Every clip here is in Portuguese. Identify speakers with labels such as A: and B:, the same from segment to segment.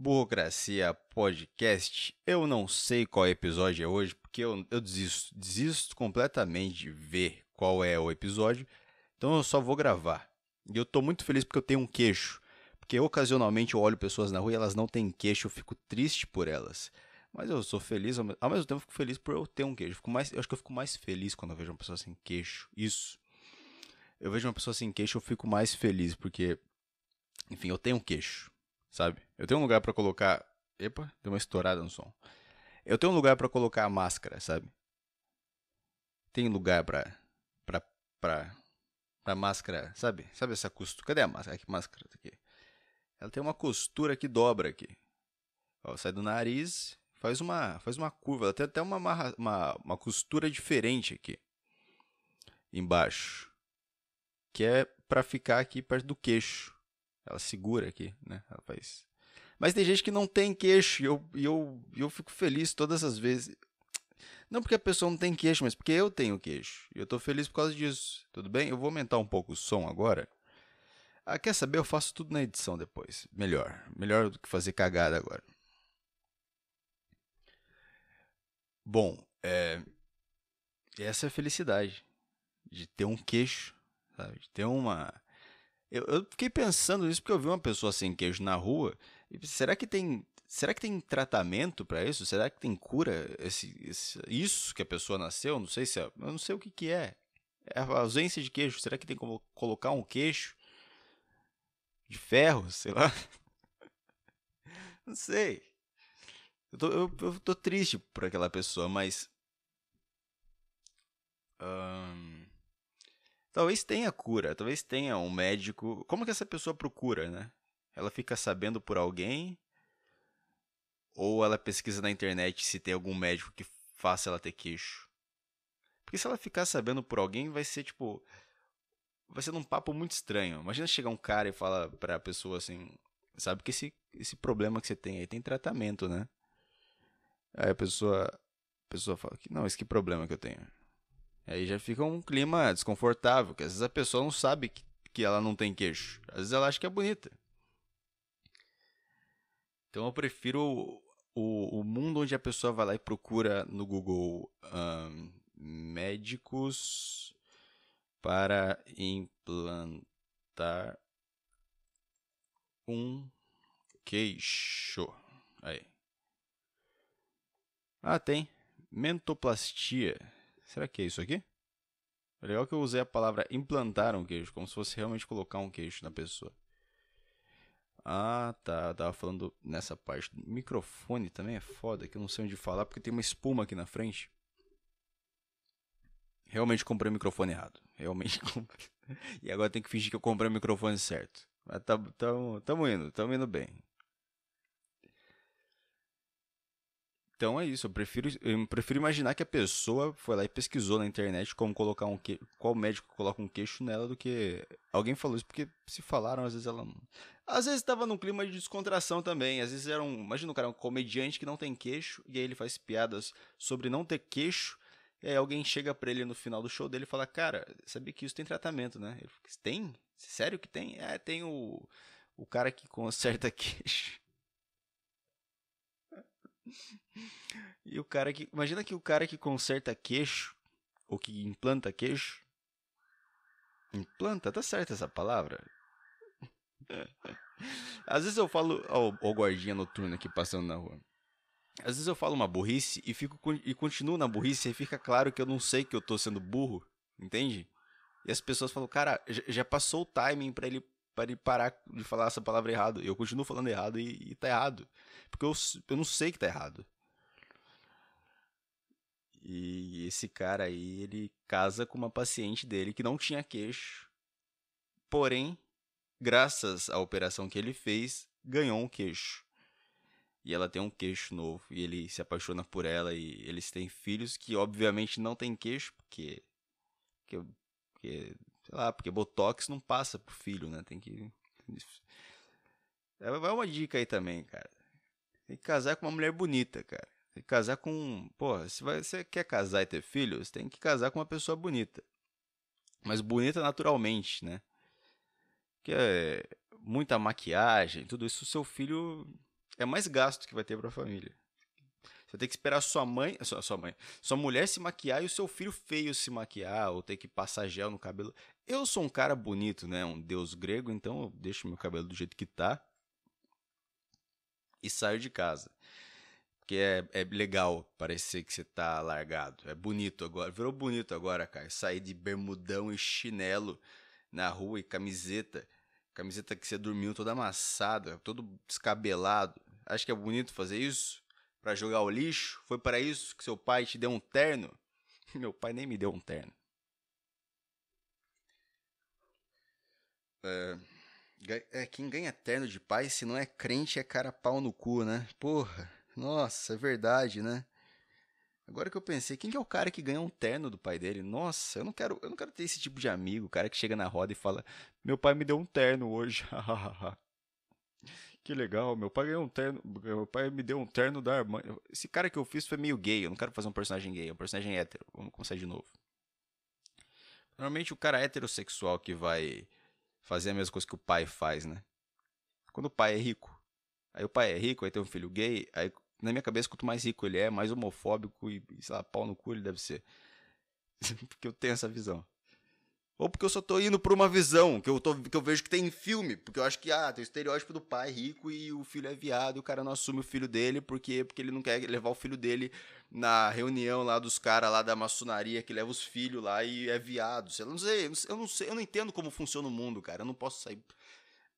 A: Burocracia Podcast. Eu não sei qual episódio é hoje, porque eu, eu desisto, desisto completamente de ver qual é o episódio, então eu só vou gravar. E eu tô muito feliz porque eu tenho um queixo. Porque ocasionalmente eu olho pessoas na rua e elas não têm queixo, eu fico triste por elas. Mas eu sou feliz, ao mesmo tempo eu fico feliz por eu ter um queixo. Eu, fico mais, eu acho que eu fico mais feliz quando eu vejo uma pessoa sem queixo. Isso. Eu vejo uma pessoa sem queixo, eu fico mais feliz, porque, enfim, eu tenho um queixo sabe? Eu tenho um lugar para colocar. Epa, deu uma estourada no som. Eu tenho um lugar para colocar a máscara, sabe? Tem lugar pra. pra. pra. pra máscara, sabe? Sabe essa costura? Cadê a máscara? Que máscara tá aqui? Ela tem uma costura que dobra aqui. Ó, sai do nariz, faz uma, faz uma curva. Ela tem até uma, uma, uma costura diferente aqui. Embaixo. Que é pra ficar aqui perto do queixo. Ela segura aqui, né? Ela faz. Mas tem gente que não tem queixo e eu, e eu, eu fico feliz todas as vezes. Não porque a pessoa não tem queixo, mas porque eu tenho queixo. E eu tô feliz por causa disso. Tudo bem? Eu vou aumentar um pouco o som agora. Ah, quer saber? Eu faço tudo na edição depois. Melhor. Melhor do que fazer cagada agora. Bom, é... essa é a felicidade. De ter um queixo, sabe? De ter uma eu, eu, fiquei pensando nisso porque eu vi uma pessoa sem queijo na rua. E será que tem, será que tem tratamento para isso? Será que tem cura esse, esse, isso que a pessoa nasceu? Não sei se é, eu não sei o que que é. É a ausência de queijo. Será que tem como colocar um queixo de ferro, sei lá? não sei. Eu tô, eu, eu tô triste por aquela pessoa, mas um... Talvez tenha cura, talvez tenha um médico. Como que essa pessoa procura, né? Ela fica sabendo por alguém? Ou ela pesquisa na internet se tem algum médico que faça ela ter queixo? Porque se ela ficar sabendo por alguém, vai ser tipo. Vai ser num papo muito estranho. Imagina chegar um cara e falar pra pessoa assim: Sabe que esse, esse problema que você tem aí tem tratamento, né? Aí a pessoa. A pessoa fala: Não, esse que problema que eu tenho? Aí já fica um clima desconfortável, que às vezes a pessoa não sabe que, que ela não tem queixo. Às vezes ela acha que é bonita. Então eu prefiro o, o mundo onde a pessoa vai lá e procura no Google um, médicos para implantar um queixo. Aí. Ah, tem. Mentoplastia. Será que é isso aqui? É legal que eu usei a palavra implantar um queijo, como se fosse realmente colocar um queijo na pessoa. Ah, tá. Eu tava falando nessa parte. Microfone também é foda, que eu não sei onde falar, porque tem uma espuma aqui na frente. Realmente comprei o microfone errado. Realmente comprei. E agora tem que fingir que eu comprei o microfone certo. Mas tá, tamo, tamo indo, tamo indo bem. Então é isso, eu prefiro, eu prefiro imaginar que a pessoa foi lá e pesquisou na internet como colocar um que, qual médico coloca um queixo nela do que alguém falou isso, porque se falaram, às vezes ela não. Às vezes estava num clima de descontração também, às vezes era um. Imagina um cara, um comediante que não tem queixo, e aí ele faz piadas sobre não ter queixo, e aí alguém chega pra ele no final do show dele e fala, cara, sabia que isso tem tratamento, né? Ele fala, tem? Sério que tem? É, tem o, o cara que conserta queixo. E o cara que. Imagina que o cara que conserta queixo, ou que implanta queixo. Implanta? Tá certa essa palavra? Às vezes eu falo. Ó, o guardinha noturno aqui passando na rua. Às vezes eu falo uma burrice e fico e continuo na burrice e fica claro que eu não sei que eu tô sendo burro, entende? E as pessoas falam, cara, já passou o timing para ele para ele parar de falar essa palavra errado. Eu continuo falando errado e, e tá errado. Porque eu, eu não sei que tá errado. E esse cara aí, ele casa com uma paciente dele que não tinha queixo. Porém, graças à operação que ele fez, ganhou um queixo. E ela tem um queixo novo. E ele se apaixona por ela. E eles têm filhos que, obviamente, não têm queixo, porque. Porque, porque sei lá, porque Botox não passa pro filho, né? Tem que. É, vai uma dica aí também, cara. Tem que casar com uma mulher bonita, cara. Tem que casar com. Porra, se você quer casar e ter filhos, tem que casar com uma pessoa bonita. Mas bonita naturalmente, né? Que é muita maquiagem, tudo isso, seu filho. é mais gasto que vai ter para a família. Você tem que esperar sua mãe, sua, sua mãe, sua mulher se maquiar e o seu filho feio se maquiar, ou ter que passar gel no cabelo. Eu sou um cara bonito, né? Um deus grego, então eu deixo meu cabelo do jeito que tá e saio de casa. Porque é, é legal parecer que você tá largado. É bonito agora. Virou bonito agora, cara. Sair de bermudão e chinelo na rua e camiseta. Camiseta que você dormiu toda amassada, todo descabelado. Acho que é bonito fazer isso? para jogar o lixo? Foi para isso que seu pai te deu um terno? Meu pai nem me deu um terno. É, é, quem ganha terno de pai, se não é crente, é cara pau no cu, né? Porra, nossa, é verdade, né? Agora que eu pensei, quem que é o cara que ganha um terno do pai dele? Nossa, eu não quero, eu não quero ter esse tipo de amigo, o cara que chega na roda e fala: "Meu pai me deu um terno hoje". Que legal, meu pai ganhou um terno. Meu pai me deu um terno da irmã. Esse cara que eu fiz foi meio gay. Eu não quero fazer um personagem gay, é um personagem hétero. Vamos começar de novo. Normalmente o cara heterossexual que vai fazer a mesma coisa que o pai faz, né? Quando o pai é rico. Aí o pai é rico, aí tem um filho gay. Aí na minha cabeça, quanto mais rico ele é, mais homofóbico e, sei lá, pau no cu ele deve ser. Porque eu tenho essa visão. Ou porque eu só tô indo por uma visão que eu, tô, que eu vejo que tem em filme. Porque eu acho que, ah, tem o estereótipo do pai rico e o filho é viado e o cara não assume o filho dele porque, porque ele não quer levar o filho dele na reunião lá dos caras lá da maçonaria que leva os filhos lá e é viado. Eu não sei, eu não sei, eu não entendo como funciona o mundo, cara. Eu não posso sair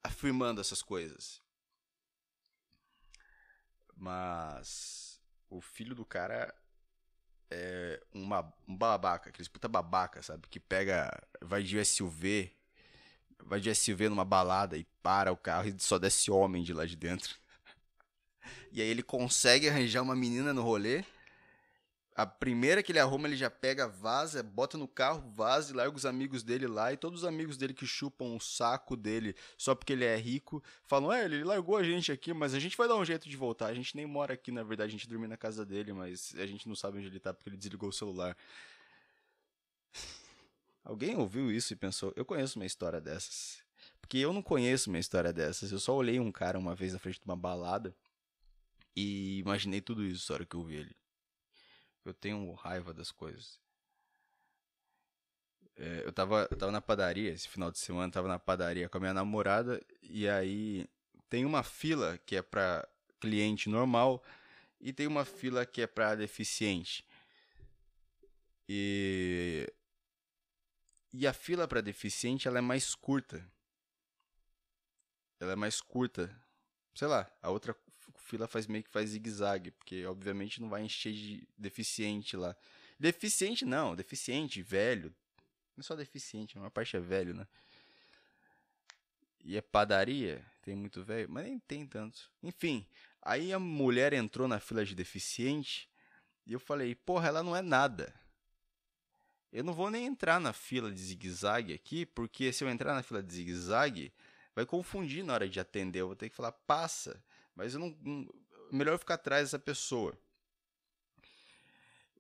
A: afirmando essas coisas. Mas o filho do cara é, uma, um babaca, aqueles puta babaca, sabe? Que pega, vai de SUV, vai de SUV numa balada e para o carro e só desce homem de lá de dentro. E aí ele consegue arranjar uma menina no rolê a primeira que ele arruma, ele já pega, vaza, bota no carro, vaza e larga os amigos dele lá. E todos os amigos dele que chupam o saco dele só porque ele é rico falam: É, ele largou a gente aqui, mas a gente vai dar um jeito de voltar. A gente nem mora aqui, na verdade, a gente dorme na casa dele, mas a gente não sabe onde ele tá porque ele desligou o celular. Alguém ouviu isso e pensou: Eu conheço uma história dessas. Porque eu não conheço uma história dessas. Eu só olhei um cara uma vez na frente de uma balada e imaginei tudo isso na hora que eu vi ele. Eu tenho raiva das coisas. É, eu, tava, eu tava na padaria esse final de semana, tava na padaria com a minha namorada e aí tem uma fila que é para cliente normal e tem uma fila que é para deficiente. E e a fila para deficiente ela é mais curta. Ela é mais curta. Sei lá, a outra fila faz meio que faz zigue-zague, porque obviamente não vai encher de deficiente lá. Deficiente não, deficiente, velho. Não é só deficiente, uma parte é velho, né? E é padaria, tem muito velho, mas nem tem tanto. Enfim, aí a mulher entrou na fila de deficiente e eu falei, porra, ela não é nada. Eu não vou nem entrar na fila de zigue-zague aqui, porque se eu entrar na fila de zigue-zague, vai confundir na hora de atender. Eu vou ter que falar, passa. Mas eu não, melhor ficar atrás dessa pessoa.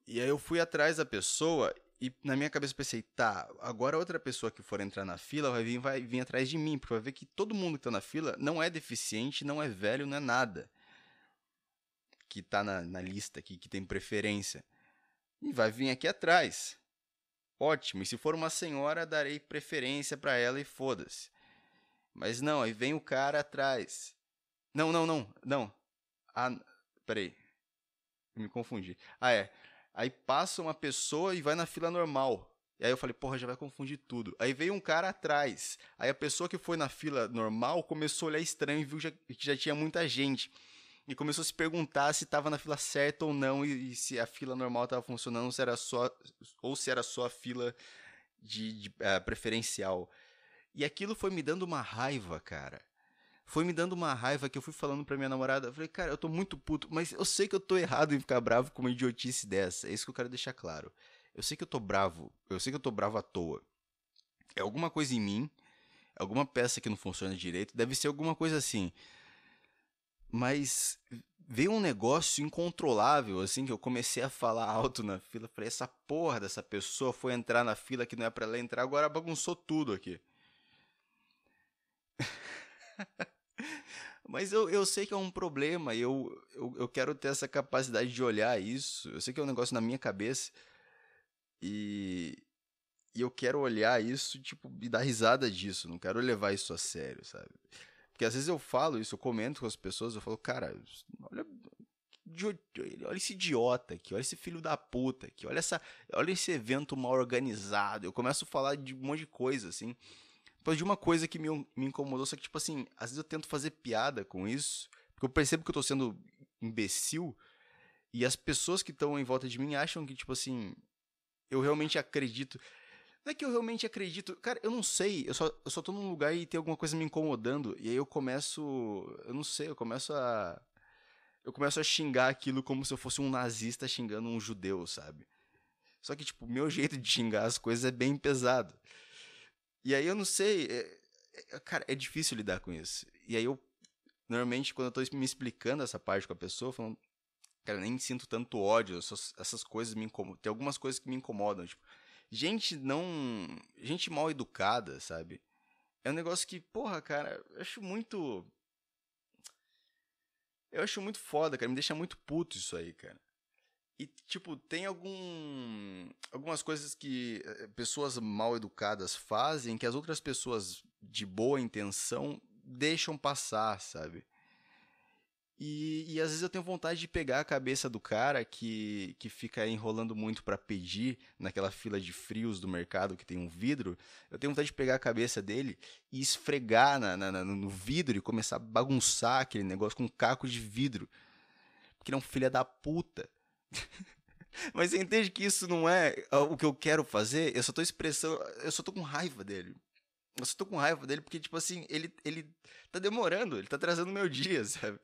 A: E aí eu fui atrás da pessoa e na minha cabeça pensei, tá, agora outra pessoa que for entrar na fila vai vir, vai vir atrás de mim, porque vai ver que todo mundo que tá na fila não é deficiente, não é velho, não é nada. Que tá na, na lista aqui, que tem preferência. E vai vir aqui atrás. Ótimo, e se for uma senhora, darei preferência para ela e foda-se. Mas não, aí vem o cara atrás. Não, não, não, não. Ah, peraí. Me confundi. Ah, é. Aí passa uma pessoa e vai na fila normal. E aí eu falei, porra, já vai confundir tudo. Aí veio um cara atrás. Aí a pessoa que foi na fila normal começou a olhar estranho e viu que já tinha muita gente. E começou a se perguntar se estava na fila certa ou não e, e se a fila normal estava funcionando se era só, ou se era só a fila de, de uh, preferencial. E aquilo foi me dando uma raiva, cara foi me dando uma raiva que eu fui falando pra minha namorada. Eu falei, cara, eu tô muito puto, mas eu sei que eu tô errado em ficar bravo com uma idiotice dessa. É isso que eu quero deixar claro. Eu sei que eu tô bravo, eu sei que eu tô bravo à toa. É alguma coisa em mim, alguma peça que não funciona direito, deve ser alguma coisa assim. Mas veio um negócio incontrolável, assim, que eu comecei a falar alto na fila. Falei, essa porra dessa pessoa foi entrar na fila que não é pra ela entrar, agora bagunçou tudo aqui. Mas eu, eu sei que é um problema, eu, eu, eu quero ter essa capacidade de olhar isso. Eu sei que é um negócio na minha cabeça. E, e eu quero olhar isso, tipo, e dar risada disso. Não quero levar isso a sério, sabe? Porque às vezes eu falo isso, eu comento com as pessoas, eu falo, cara, olha, olha esse idiota aqui, olha esse filho da puta aqui, olha, essa, olha esse evento mal organizado. Eu começo a falar de um monte de coisa, assim. Depois de uma coisa que me, me incomodou, só que, tipo assim, às vezes eu tento fazer piada com isso, porque eu percebo que eu tô sendo imbecil, e as pessoas que estão em volta de mim acham que, tipo assim, eu realmente acredito. Não é que eu realmente acredito. Cara, eu não sei. Eu só, eu só tô num lugar e tem alguma coisa me incomodando. E aí eu começo. Eu não sei, eu começo a. Eu começo a xingar aquilo como se eu fosse um nazista xingando um judeu, sabe? Só que, tipo, meu jeito de xingar as coisas é bem pesado. E aí eu não sei. É, é, cara, é difícil lidar com isso. E aí eu. Normalmente, quando eu tô me explicando essa parte com a pessoa, falando. Cara, eu nem sinto tanto ódio. Essas, essas coisas me incomodam. Tem algumas coisas que me incomodam. Tipo, gente não. Gente mal educada, sabe? É um negócio que, porra, cara, eu acho muito. Eu acho muito foda, cara. Me deixa muito puto isso aí, cara. E, tipo, tem algum. Algumas coisas que eh, pessoas mal educadas fazem que as outras pessoas de boa intenção deixam passar, sabe? E, e às vezes eu tenho vontade de pegar a cabeça do cara que, que fica enrolando muito para pedir naquela fila de frios do mercado que tem um vidro. Eu tenho vontade de pegar a cabeça dele e esfregar na, na, no vidro e começar a bagunçar aquele negócio com um caco de vidro. Porque ele é um filho da puta. Mas você entende que isso não é o que eu quero fazer? Eu só tô expressando. Eu só tô com raiva dele. Eu só tô com raiva dele porque, tipo assim, ele, ele tá demorando, ele tá atrasando meu dia, sabe?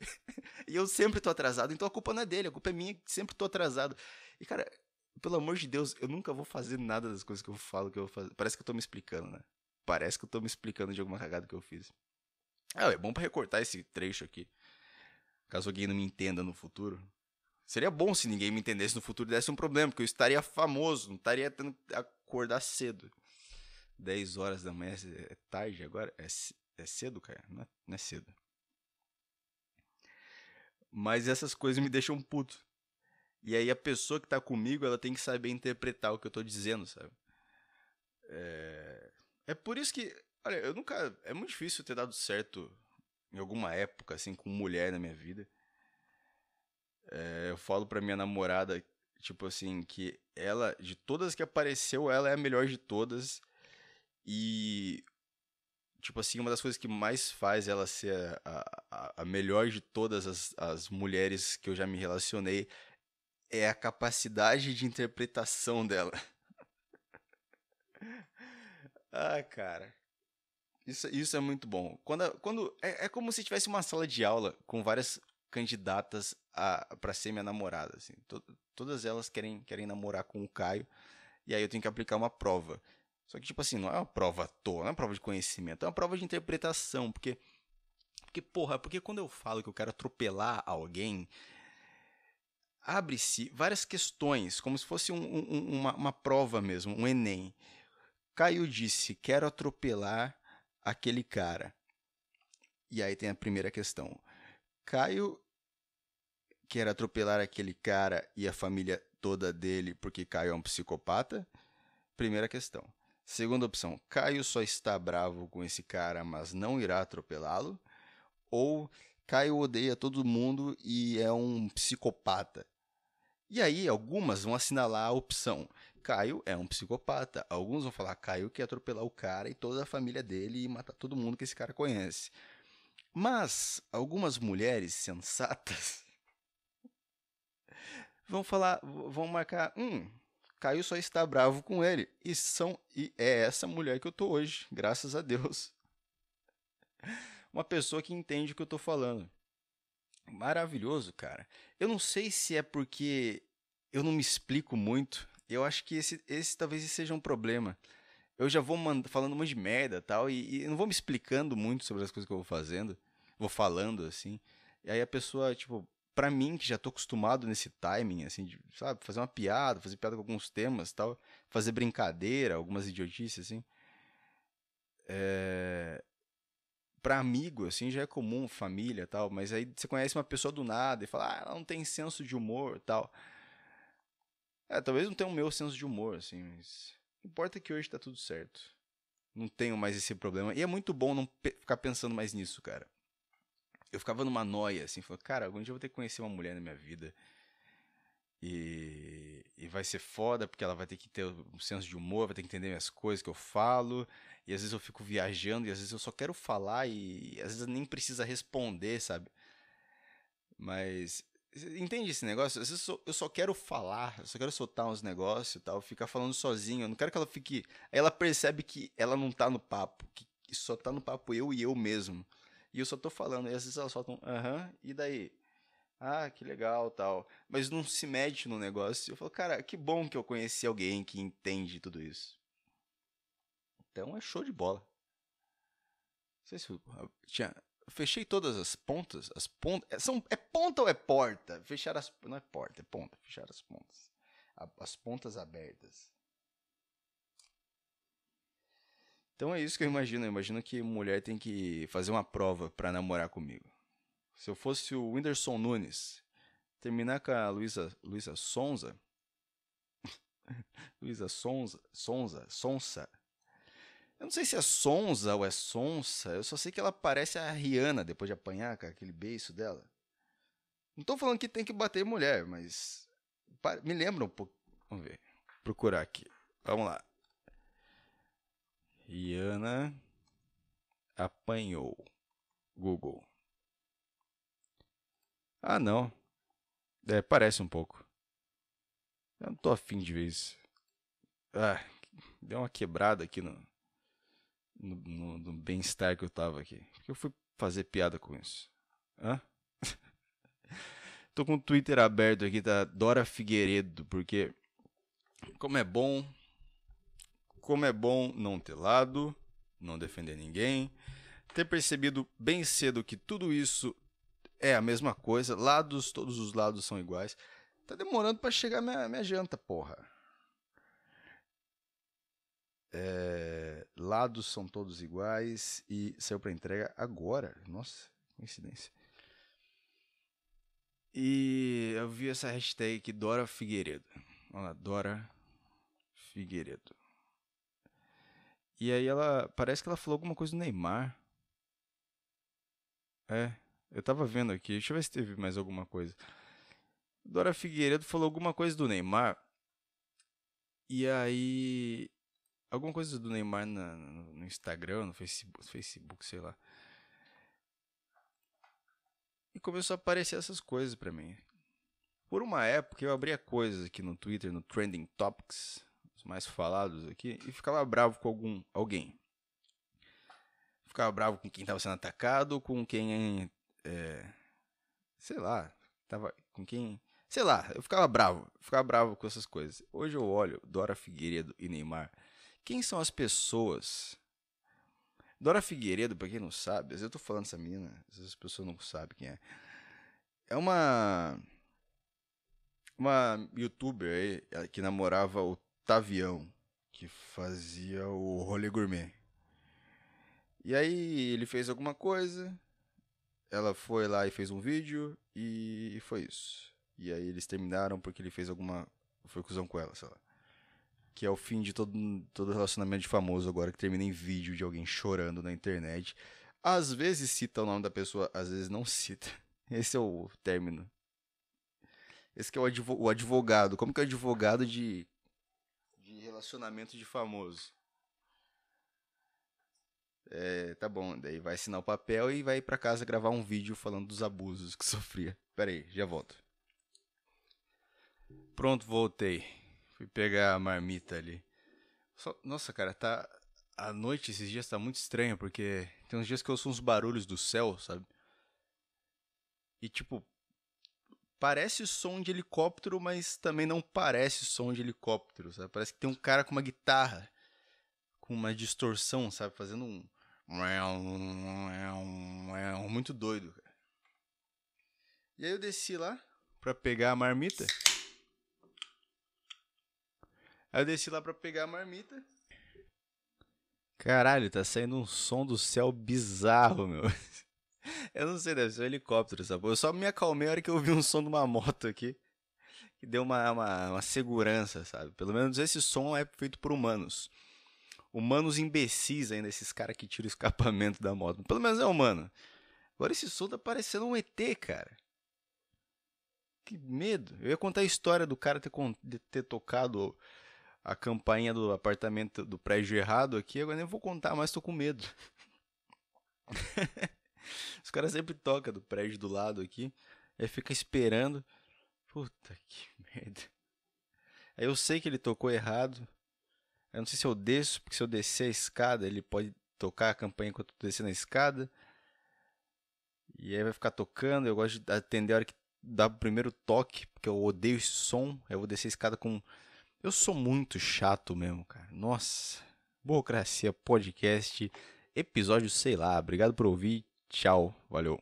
A: E eu sempre tô atrasado, então a culpa não é dele, a culpa é minha sempre tô atrasado. E, cara, pelo amor de Deus, eu nunca vou fazer nada das coisas que eu falo que eu vou fazer. Parece que eu tô me explicando, né? Parece que eu tô me explicando de alguma cagada que eu fiz. Ah, é bom para recortar esse trecho aqui. Caso alguém não me entenda no futuro. Seria bom se ninguém me entendesse no futuro desse um problema, porque eu estaria famoso, não estaria tendo que acordar cedo. 10 horas da manhã é tarde agora? É, é cedo, cara? Não é, não é cedo. Mas essas coisas me deixam puto. E aí a pessoa que tá comigo, ela tem que saber interpretar o que eu tô dizendo, sabe? É, é por isso que, olha, eu nunca, é muito difícil ter dado certo em alguma época assim com mulher na minha vida. É, eu falo pra minha namorada, tipo assim, que ela, de todas que apareceu, ela é a melhor de todas. E, tipo assim, uma das coisas que mais faz ela ser a, a, a melhor de todas as, as mulheres que eu já me relacionei é a capacidade de interpretação dela. ah, cara. Isso, isso é muito bom. Quando, quando é, é como se tivesse uma sala de aula com várias candidatas para ser minha namorada. Assim. todas elas querem, querem namorar com o Caio. E aí eu tenho que aplicar uma prova. Só que, tipo assim, não é uma prova à toa, não é uma prova de conhecimento, é uma prova de interpretação. Porque, porque porra, porque quando eu falo que eu quero atropelar alguém, abre-se várias questões, como se fosse um, um, uma, uma prova mesmo, um Enem. Caio disse: quero atropelar aquele cara. E aí tem a primeira questão. Caio quer atropelar aquele cara e a família toda dele porque Caio é um psicopata? Primeira questão. Segunda opção, Caio só está bravo com esse cara, mas não irá atropelá-lo. Ou Caio odeia todo mundo e é um psicopata. E aí, algumas vão assinalar a opção. Caio é um psicopata. Alguns vão falar Caio quer atropelar o cara e toda a família dele e matar todo mundo que esse cara conhece. Mas algumas mulheres sensatas vão falar, vão marcar, hum, Caio só está bravo com ele. E, são, e é essa mulher que eu tô hoje, graças a Deus. Uma pessoa que entende o que eu tô falando. Maravilhoso, cara. Eu não sei se é porque eu não me explico muito. Eu acho que esse, esse talvez seja um problema. Eu já vou falando um monte de merda tal, e, e não vou me explicando muito sobre as coisas que eu vou fazendo. Vou falando assim. E aí a pessoa, tipo, para mim, que já tô acostumado nesse timing, assim, de, sabe, fazer uma piada, fazer piada com alguns temas tal, fazer brincadeira, algumas idiotices, assim. É... pra amigo, assim, já é comum, família tal, mas aí você conhece uma pessoa do nada e fala, ah, ela não tem senso de humor tal. É, talvez não tenha o meu senso de humor, assim, mas. O importa é que hoje tá tudo certo. Não tenho mais esse problema. E é muito bom não pe ficar pensando mais nisso, cara. Eu ficava numa noia, assim, falando, cara, algum dia eu vou ter que conhecer uma mulher na minha vida. E, e vai ser foda, porque ela vai ter que ter um senso de humor, vai ter que entender as coisas que eu falo. E às vezes eu fico viajando, e às vezes eu só quero falar, e às vezes nem precisa responder, sabe? Mas Entende esse negócio? Às vezes eu só quero falar, eu só quero soltar uns negócios e tal, ficar falando sozinho. Eu não quero que ela fique. Aí ela percebe que ela não tá no papo, que só tá no papo eu e eu mesmo. E eu só tô falando. E às vezes ela solta um aham, e daí? Ah, que legal tal. Mas não se mete no negócio. Eu falo, cara, que bom que eu conheci alguém que entende tudo isso. Então é show de bola. Não sei se eu, tinha, fechei todas as pontas. As pontas. É, são, é ponta ou é porta? Fechar as. Não é porta, é ponta. Fechar as pontas. As pontas abertas. Então é isso que eu imagino. Eu imagino que mulher tem que fazer uma prova para namorar comigo. Se eu fosse o Whindersson Nunes, terminar com a Luísa Luísa Sonza. Luísa Sonza, Sonza, Sonsa. Eu não sei se é Sonza ou é Sonsa, eu só sei que ela parece a Rihanna depois de apanhar com aquele beiço dela. Não tô falando que tem que bater mulher, mas me lembra um pouco. Vamos ver. Procurar aqui. Vamos lá. Rihanna apanhou. Google. Ah, não. É, parece um pouco. Eu não tô afim de ver isso. Ah, deu uma quebrada aqui no, no, no, no bem-estar que eu tava aqui. Porque eu fui fazer piada com isso. Hã? Tô com o Twitter aberto aqui, tá? Dora Figueiredo, porque como é bom, como é bom não ter lado, não defender ninguém, ter percebido bem cedo que tudo isso é a mesma coisa, lados, todos os lados são iguais. Tá demorando para chegar minha, minha janta, porra. É, lados são todos iguais e saiu para entrega agora. Nossa, coincidência. E eu vi essa hashtag aqui, Dora Figueiredo. Olha lá, Dora Figueiredo. E aí ela. Parece que ela falou alguma coisa do Neymar. É, eu tava vendo aqui. Deixa eu ver se teve mais alguma coisa. Dora Figueiredo falou alguma coisa do Neymar. E aí alguma coisa do Neymar na, no Instagram, no Facebook, Facebook, sei lá. E começou a aparecer essas coisas para mim. Por uma época eu abria coisas aqui no Twitter, no Trending Topics, mais falados aqui, e ficava bravo com algum alguém. Ficava bravo com quem estava sendo atacado, com quem é, sei lá, tava com quem, sei lá, eu ficava bravo, ficava bravo com essas coisas. Hoje eu olho Dora Figueiredo e Neymar quem são as pessoas? Dora Figueiredo, pra quem não sabe, eu tô falando dessa menina, as pessoas não sabem quem é. É uma. Uma youtuber aí que namorava o Tavião, que fazia o rolê gourmet. E aí ele fez alguma coisa, ela foi lá e fez um vídeo e foi isso. E aí eles terminaram porque ele fez alguma. Foi cuzão com ela, sei lá que é o fim de todo, todo relacionamento de famoso agora, que termina em vídeo de alguém chorando na internet. Às vezes cita o nome da pessoa, às vezes não cita. Esse é o término. Esse que é o advogado. Como que é o advogado de, de relacionamento de famoso? É, tá bom, daí vai assinar o papel e vai para casa gravar um vídeo falando dos abusos que sofria. Pera aí, já volto. Pronto, voltei. Fui pegar a marmita ali. Nossa, cara, tá. A noite esses dias tá muito estranha, porque tem uns dias que eu ouço uns barulhos do céu, sabe? E tipo. Parece som de helicóptero, mas também não parece som de helicóptero, sabe? Parece que tem um cara com uma guitarra, com uma distorção, sabe? Fazendo um. Muito doido, cara. E aí eu desci lá pra pegar a marmita. Aí eu desci lá pra pegar a marmita. Caralho, tá saindo um som do céu bizarro, meu. Eu não sei, deve ser um helicóptero, sabe? Eu só me acalmei a hora que eu vi um som de uma moto aqui. Que deu uma, uma, uma segurança, sabe? Pelo menos esse som é feito por humanos. Humanos imbecis ainda, esses caras que tiram o escapamento da moto. Pelo menos é humano. Agora esse som tá parecendo um ET, cara. Que medo. Eu ia contar a história do cara ter, ter tocado a campainha do apartamento do prédio errado aqui, agora nem vou contar, mas tô com medo. Os caras sempre tocam do prédio do lado aqui, aí fica esperando. Puta que merda. Aí eu sei que ele tocou errado. Eu não sei se eu desço, porque se eu descer a escada, ele pode tocar a campanha enquanto eu tô descendo a escada. E aí vai ficar tocando. Eu gosto de atender a hora que dá o primeiro toque, porque eu odeio esse som. Eu vou descer a escada com. Eu sou muito chato mesmo, cara. Nossa. Burocracia Podcast, episódio sei lá. Obrigado por ouvir. Tchau. Valeu.